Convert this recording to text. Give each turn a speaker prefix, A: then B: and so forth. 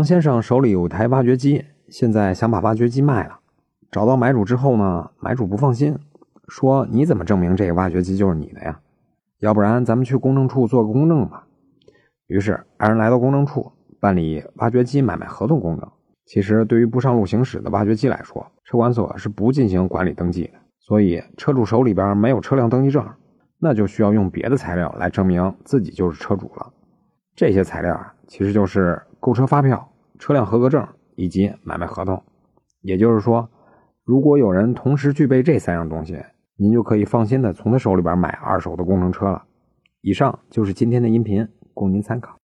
A: 王先生手里有台挖掘机，现在想把挖掘机卖了。找到买主之后呢，买主不放心，说：“你怎么证明这个挖掘机就是你的呀？要不然咱们去公证处做个公证吧。”于是二人来到公证处办理挖掘机买卖合同公证。其实，对于不上路行驶的挖掘机来说，车管所是不进行管理登记的，所以车主手里边没有车辆登记证，那就需要用别的材料来证明自己就是车主了。这些材料啊，其实就是购车发票、车辆合格证以及买卖合同。也就是说，如果有人同时具备这三样东西，您就可以放心的从他手里边买二手的工程车了。以上就是今天的音频，供您参考。